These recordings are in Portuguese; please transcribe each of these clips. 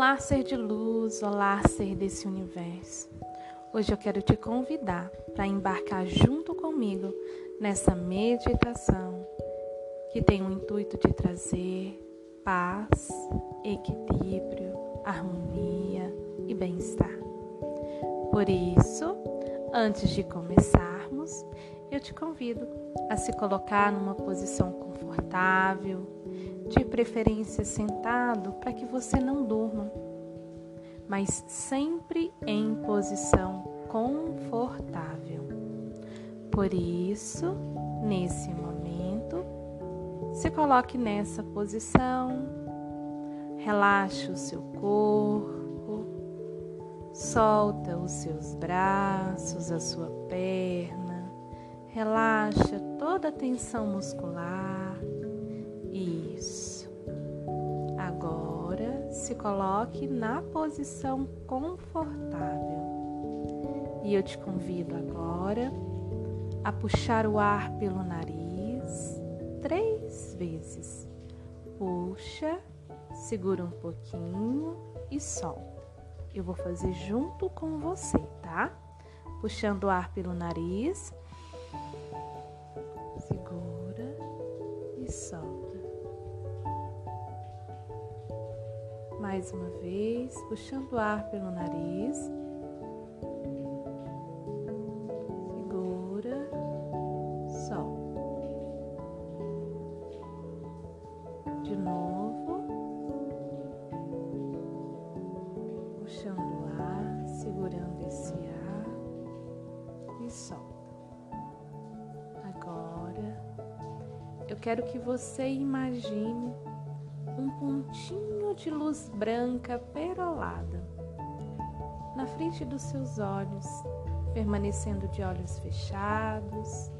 Olá, ser de luz, olá, ser desse universo. Hoje eu quero te convidar para embarcar junto comigo nessa meditação que tem o intuito de trazer paz, equilíbrio, harmonia e bem-estar. Por isso, antes de começarmos, eu te convido a se colocar numa posição confortável, de preferência sentado para que você não durma, mas sempre em posição confortável. Por isso, nesse momento, se coloque nessa posição, relaxe o seu corpo, solta os seus braços, a sua perna, relaxa toda a tensão muscular se coloque na posição confortável. E eu te convido agora a puxar o ar pelo nariz três vezes. Puxa, segura um pouquinho e solta. Eu vou fazer junto com você, tá? Puxando o ar pelo nariz. Segura e solta. Mais uma vez, puxando o ar pelo nariz. Segura, solta. De novo. Puxando o ar, segurando esse ar e solta. Agora, eu quero que você imagine um pontinho de luz branca perolada na frente dos seus olhos, permanecendo de olhos fechados.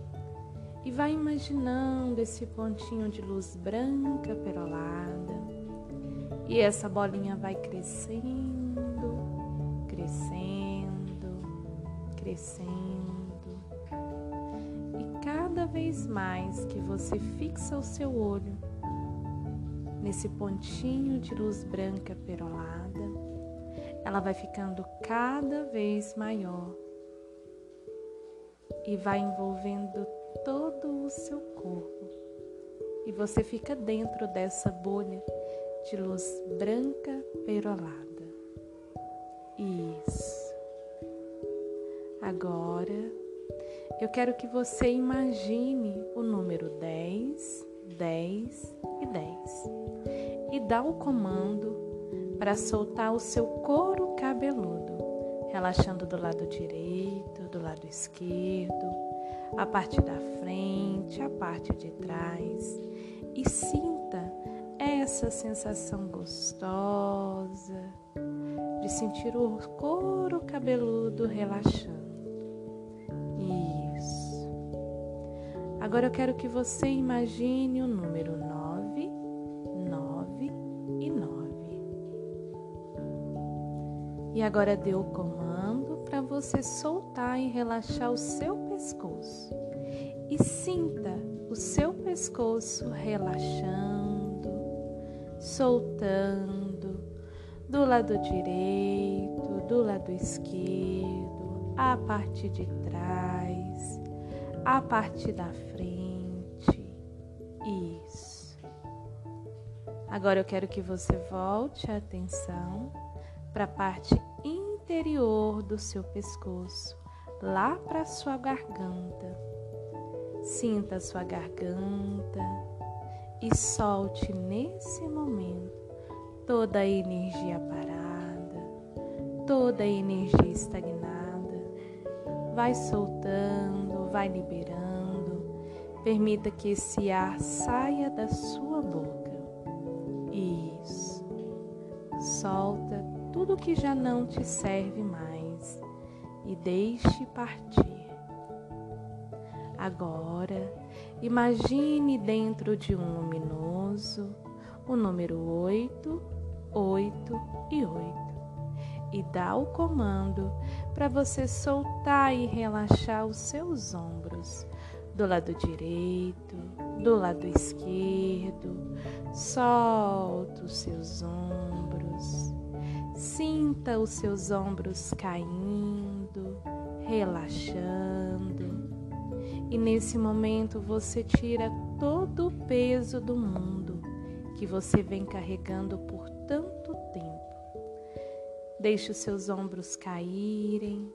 E vai imaginando esse pontinho de luz branca perolada. E essa bolinha vai crescendo, crescendo, crescendo. E cada vez mais que você fixa o seu olho nesse pontinho de luz branca perolada, ela vai ficando cada vez maior e vai envolvendo todo o seu corpo. E você fica dentro dessa bolha de luz branca perolada. Isso. Agora, eu quero que você imagine o número 10, 10 e 10 e dá o comando para soltar o seu couro cabeludo, relaxando do lado direito, do lado esquerdo, a parte da frente, a parte de trás e sinta essa sensação gostosa de sentir o couro cabeludo relaxando. Agora eu quero que você imagine o número 9 E agora dê o comando para você soltar e relaxar o seu pescoço. E sinta o seu pescoço relaxando, soltando do lado direito, do lado esquerdo, a parte de trás, a parte da frente. Agora eu quero que você volte a atenção para a parte interior do seu pescoço, lá para sua garganta. Sinta a sua garganta e solte nesse momento toda a energia parada, toda a energia estagnada. Vai soltando, vai liberando. Permita que esse ar saia da sua boca. Solta tudo que já não te serve mais e deixe partir. Agora, imagine dentro de um luminoso o número 8, 8 e 8 e dá o comando para você soltar e relaxar os seus ombros do lado direito, do lado esquerdo. Solta os seus ombros. Sinta os seus ombros caindo, relaxando. E nesse momento você tira todo o peso do mundo que você vem carregando por tanto tempo. Deixe os seus ombros caírem.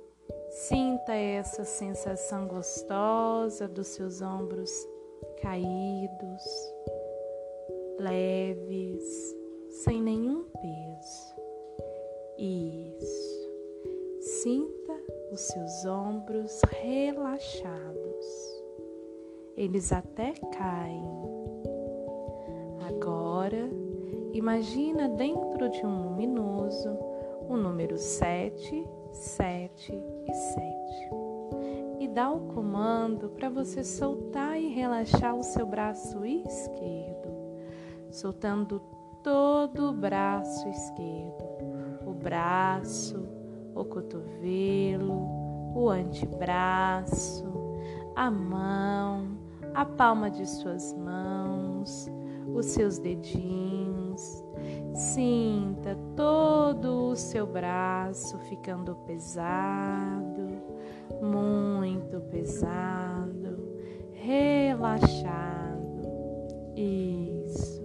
Sinta essa sensação gostosa dos seus ombros caídos, leves, sem nenhum peso. Isso. Sinta os seus ombros relaxados. Eles até caem. Agora, imagina dentro de um luminoso o número 7, 7 e 7. E dá o comando para você soltar e relaxar o seu braço esquerdo, soltando todo o braço esquerdo, o braço, o cotovelo, o antebraço, a mão, a palma de suas mãos, os seus dedinhos. Sinta todo o seu braço ficando pesado, muito pesado, relaxado. Isso.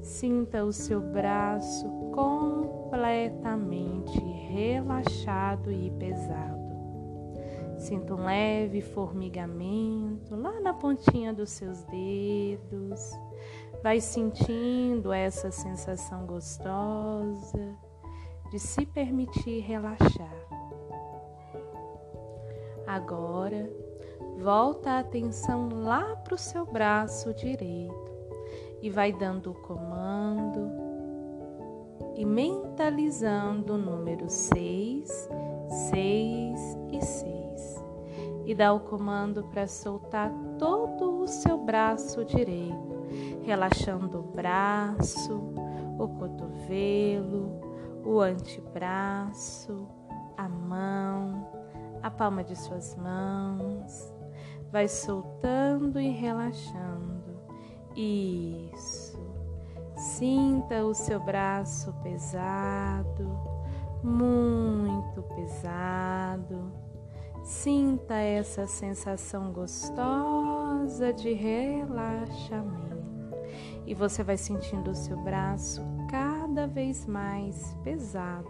Sinta o seu braço completamente relaxado e pesado. Sinta um leve formigamento lá na pontinha dos seus dedos. Vai sentindo essa sensação gostosa de se permitir relaxar. Agora, volta a atenção lá para o seu braço direito e vai dando o comando e mentalizando o número 6, 6 e 6. E dá o comando para soltar todo o seu braço direito, relaxando o braço, o cotovelo, o antebraço, a mão, a palma de suas mãos. Vai soltando e relaxando. Isso. Sinta o seu braço pesado, muito pesado. Sinta essa sensação gostosa de relaxamento. E você vai sentindo o seu braço cada vez mais pesado.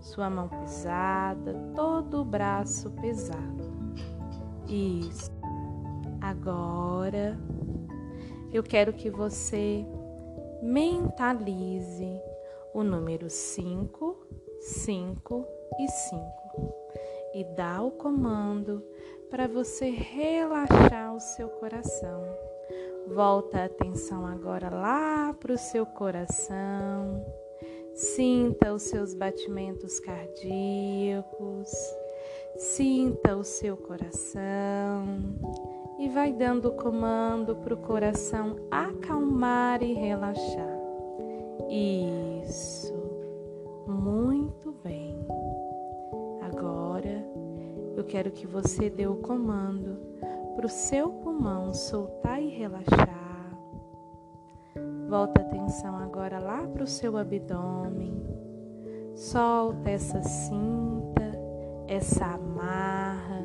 Sua mão pesada, todo o braço pesado. Isso. Agora eu quero que você mentalize o número 5, 5 e 5 e dá o comando para você relaxar o seu coração. Volta a atenção agora lá para o seu coração. Sinta os seus batimentos cardíacos. Sinta o seu coração e vai dando comando para o coração acalmar e relaxar. Isso, muito bem. Agora eu quero que você dê o comando para o seu pulmão soltar e relaxar. Volta a atenção agora lá para o seu abdômen. Solta essa cinta, essa amarra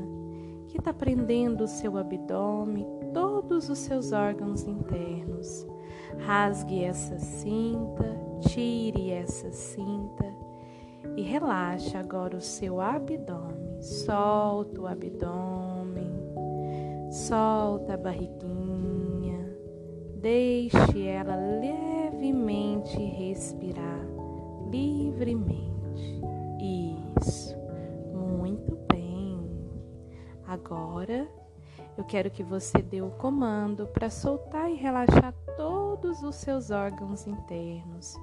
que está prendendo o seu abdômen, todos os seus órgãos internos. Rasgue essa cinta, tire essa cinta e relaxe agora o seu abdômen. Solta o abdômen, solta a barriguinha, deixe ela levemente respirar livremente. Isso. Agora, eu quero que você dê o comando para soltar e relaxar todos os seus órgãos internos: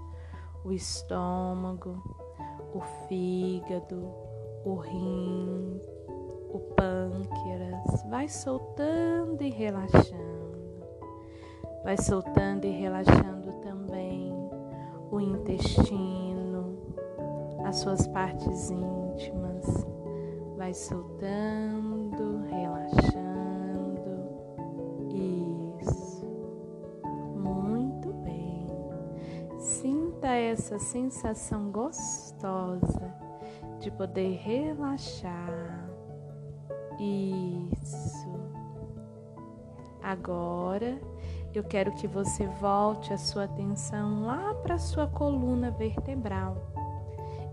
o estômago, o fígado, o rim, o pâncreas, vai soltando e relaxando. Vai soltando e relaxando também o intestino, as suas partes íntimas. Vai soltando, relaxando. Isso. Muito bem. Sinta essa sensação gostosa de poder relaxar isso. Agora eu quero que você volte a sua atenção lá para a sua coluna vertebral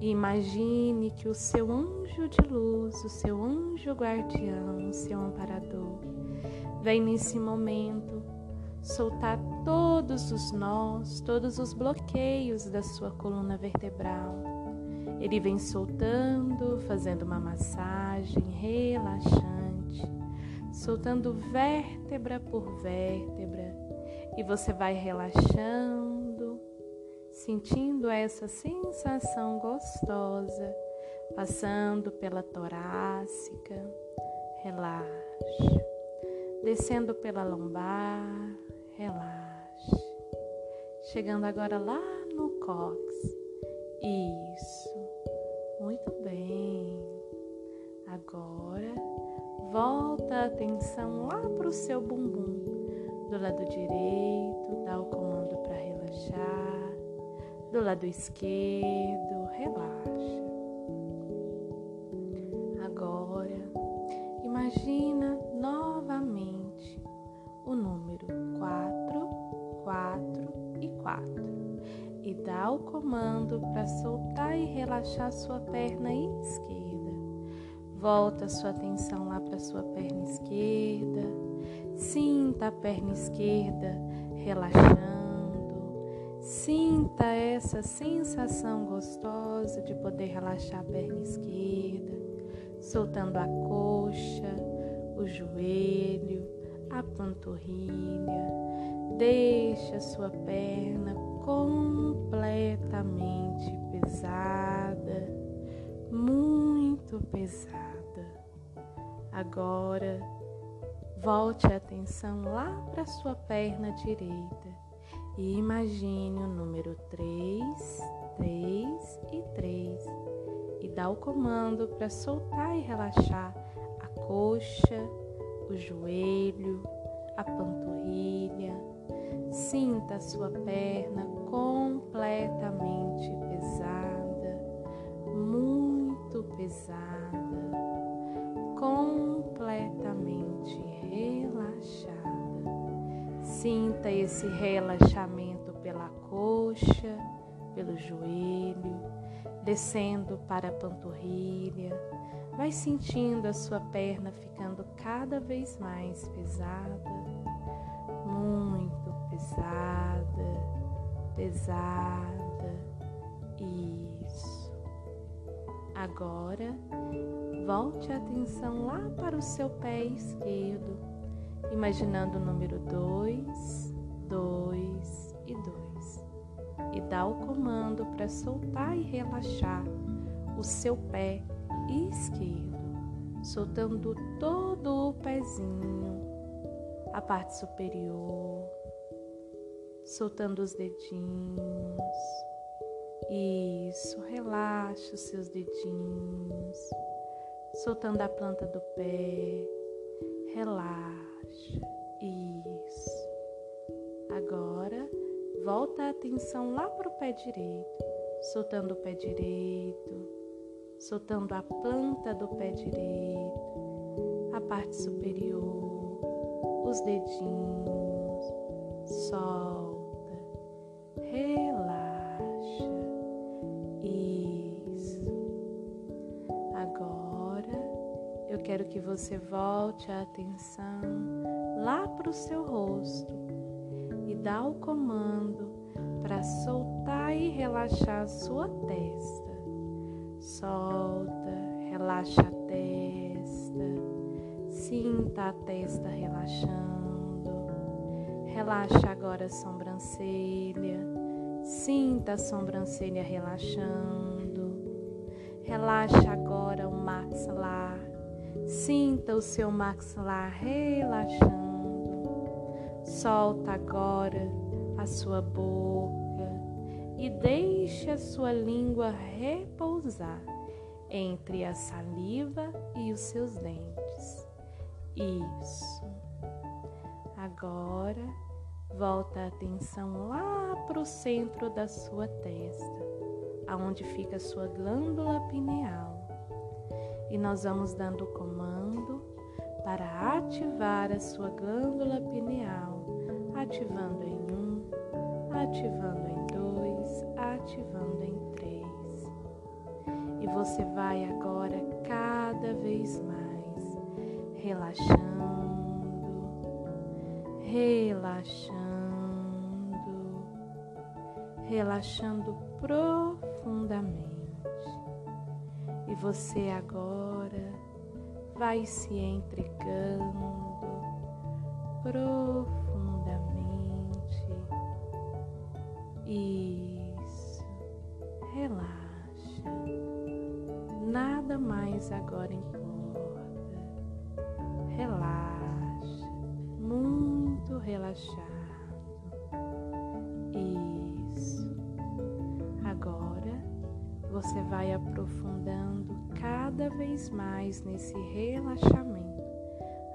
e imagine que o seu anjo de luz, o seu anjo guardião, o seu amparador, vem nesse momento soltar todos os nós, todos os bloqueios da sua coluna vertebral. Ele vem soltando, fazendo uma massagem relaxante, soltando vértebra por vértebra, e você vai relaxando, sentindo essa sensação gostosa, passando pela torácica, relaxa, descendo pela lombar, relaxe, chegando agora lá no cox, isso, muito bem. Agora volta a atenção lá para o seu bumbum do lado direito, dá o comando para relaxar. Do lado esquerdo, relaxa. Para soltar e relaxar sua perna esquerda. Volta sua atenção lá para sua perna esquerda Sinta a perna esquerda relaxando. Sinta essa sensação gostosa de poder relaxar a perna esquerda, soltando a coxa, o joelho, a panturrilha. Deixa sua perna completamente pesada, muito pesada. Agora Volte a atenção lá para sua perna direita e imagine o número 3, 3 e 3 e dá o comando para soltar e relaxar a coxa, o joelho, a panturrilha. Sinta a sua perna completamente pesada, muito pesada, completamente Sinta esse relaxamento pela coxa, pelo joelho, descendo para a panturrilha. Vai sentindo a sua perna ficando cada vez mais pesada, muito pesada, pesada. Isso. Agora, volte a atenção lá para o seu pé esquerdo imaginando o número 2, 2 e 2. E dá o comando para soltar e relaxar o seu pé esquerdo, soltando todo o pezinho, a parte superior, soltando os dedinhos. Isso, relaxa os seus dedinhos, soltando a planta do pé, relaxa isso. Agora, volta a atenção lá para o pé direito, soltando o pé direito, soltando a planta do pé direito, a parte superior, os dedinhos. Solta, relaxa. Isso. Agora, eu quero que você volte a atenção lá para o seu rosto e dá o comando para soltar e relaxar a sua testa. Solta, relaxa a testa, sinta a testa relaxando. Relaxa agora a sobrancelha, sinta a sobrancelha relaxando. Relaxa agora o maxilar, sinta o seu maxilar relaxando. Solta agora a sua boca e deixe a sua língua repousar entre a saliva e os seus dentes. Isso. Agora volta a atenção lá para o centro da sua testa, aonde fica a sua glândula pineal. E nós vamos dando o comando para ativar a sua glândula pineal, ativando em um, ativando em ativando em três. E você vai agora cada vez mais relaxando, relaxando relaxando profundamente. E você agora vai se entregando profundamente. Isso, Mais agora importa. Relaxa, muito relaxado. você vai aprofundando cada vez mais nesse relaxamento,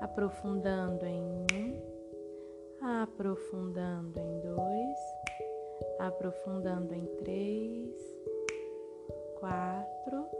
aprofundando em um, aprofundando em dois, aprofundando em três, quatro,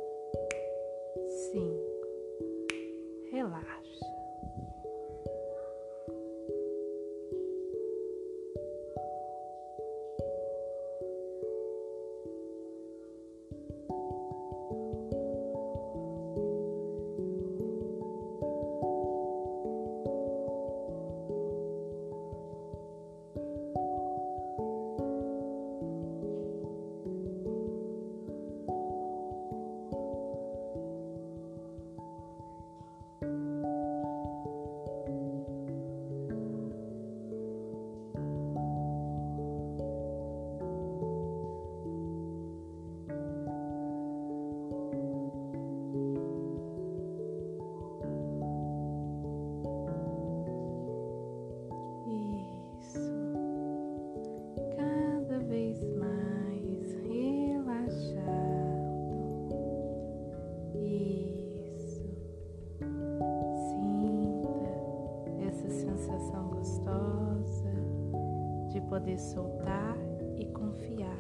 poder soltar e confiar.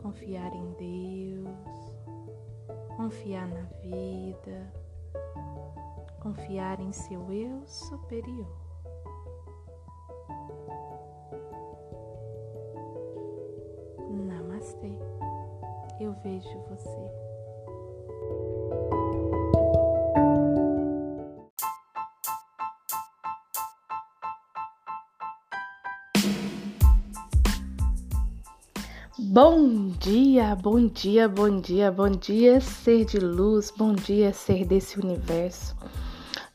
Confiar em Deus, confiar na vida, confiar em seu eu superior. Namastê. Eu vejo você. Bom dia, bom dia, bom dia, bom dia, ser de luz, bom dia, ser desse universo.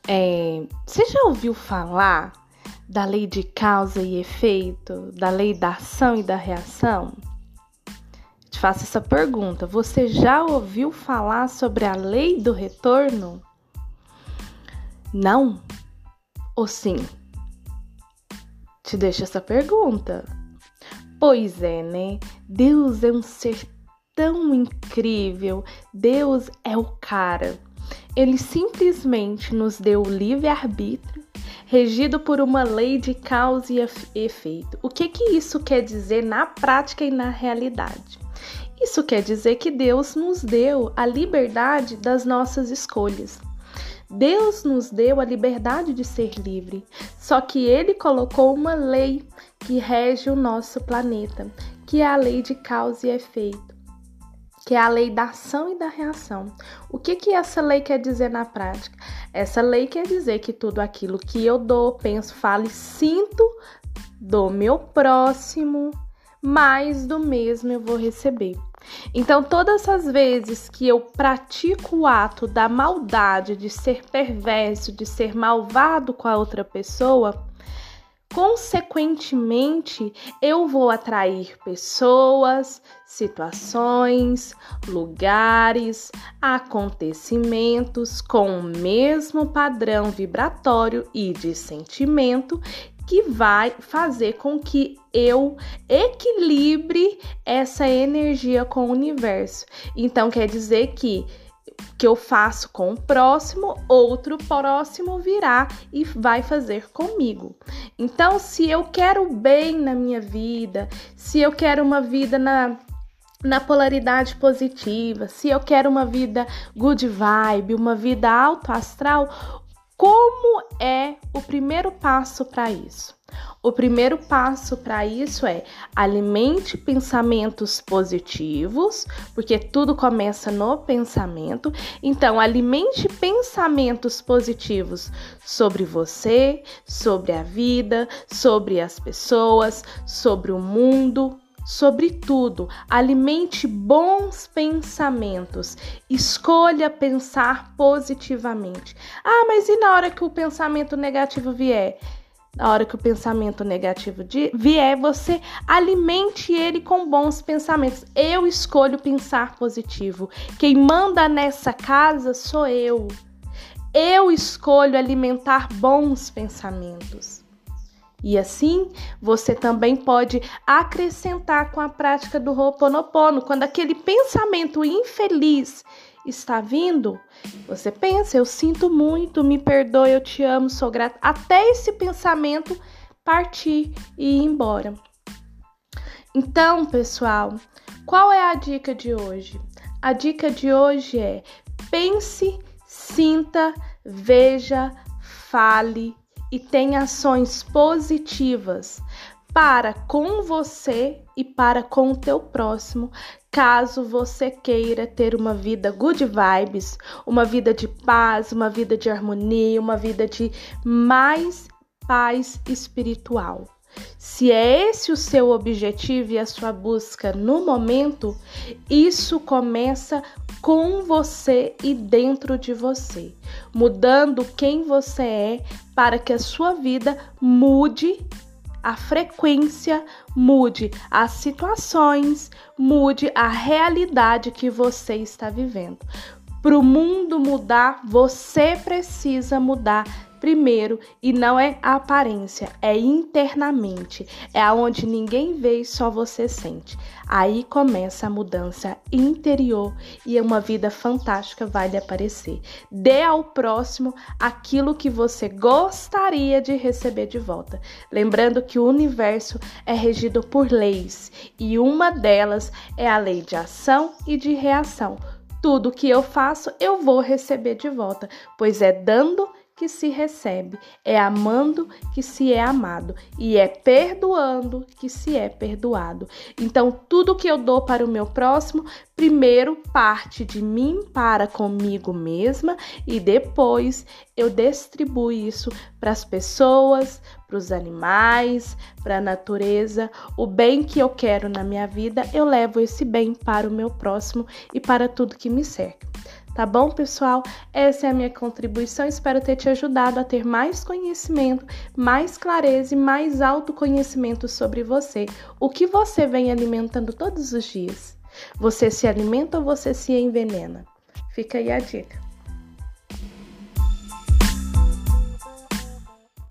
É, você já ouviu falar da lei de causa e efeito, da lei da ação e da reação? Te faço essa pergunta: você já ouviu falar sobre a lei do retorno? Não? Ou sim? Te deixo essa pergunta. Pois é, né? Deus é um ser tão incrível. Deus é o cara. Ele simplesmente nos deu o livre-arbítrio, regido por uma lei de causa e efeito. O que que isso quer dizer na prática e na realidade? Isso quer dizer que Deus nos deu a liberdade das nossas escolhas. Deus nos deu a liberdade de ser livre, só que ele colocou uma lei que rege o nosso planeta, que é a lei de causa e efeito, que é a lei da ação e da reação. O que que essa lei quer dizer na prática? Essa lei quer dizer que tudo aquilo que eu dou, penso, falo e sinto do meu próximo, mais do mesmo eu vou receber. Então, todas as vezes que eu pratico o ato da maldade, de ser perverso, de ser malvado com a outra pessoa, consequentemente, eu vou atrair pessoas, situações, lugares, acontecimentos com o mesmo padrão vibratório e de sentimento que vai fazer com que eu equilibre essa energia com o universo. Então quer dizer que que eu faço com o próximo, outro próximo virá e vai fazer comigo. Então, se eu quero bem na minha vida, se eu quero uma vida na na polaridade positiva, se eu quero uma vida good vibe, uma vida alto astral, como é o primeiro passo para isso? O primeiro passo para isso é alimente pensamentos positivos, porque tudo começa no pensamento. Então, alimente pensamentos positivos sobre você, sobre a vida, sobre as pessoas, sobre o mundo, sobre tudo, alimente bons pensamentos. Escolha pensar positivamente. Ah, mas e na hora que o pensamento negativo vier? Na hora que o pensamento negativo vier, você alimente ele com bons pensamentos. Eu escolho pensar positivo. Quem manda nessa casa sou eu. Eu escolho alimentar bons pensamentos. E assim, você também pode acrescentar com a prática do Ho'oponopono, quando aquele pensamento infeliz está vindo, você pensa, eu sinto muito, me perdoe, eu te amo, sou grata, até esse pensamento partir e ir embora. Então, pessoal, qual é a dica de hoje? A dica de hoje é: pense, sinta, veja, fale, e tem ações positivas para com você e para com o teu próximo, caso você queira ter uma vida good vibes, uma vida de paz, uma vida de harmonia, uma vida de mais paz espiritual. Se é esse o seu objetivo e a sua busca no momento, isso começa com você e dentro de você, mudando quem você é para que a sua vida mude a frequência, mude as situações, mude a realidade que você está vivendo. Para o mundo mudar, você precisa mudar Primeiro, e não é a aparência, é internamente, é aonde ninguém vê e só você sente. Aí começa a mudança interior e uma vida fantástica vai lhe aparecer. Dê ao próximo aquilo que você gostaria de receber de volta. Lembrando que o universo é regido por leis e uma delas é a lei de ação e de reação. Tudo que eu faço, eu vou receber de volta, pois é dando que se recebe, é amando que se é amado e é perdoando que se é perdoado. Então, tudo que eu dou para o meu próximo, primeiro parte de mim para comigo mesma e depois eu distribuo isso para as pessoas, para os animais, para a natureza. O bem que eu quero na minha vida, eu levo esse bem para o meu próximo e para tudo que me cerca. Tá bom, pessoal? Essa é a minha contribuição. Espero ter te ajudado a ter mais conhecimento, mais clareza e mais autoconhecimento sobre você. O que você vem alimentando todos os dias? Você se alimenta ou você se envenena? Fica aí a dica.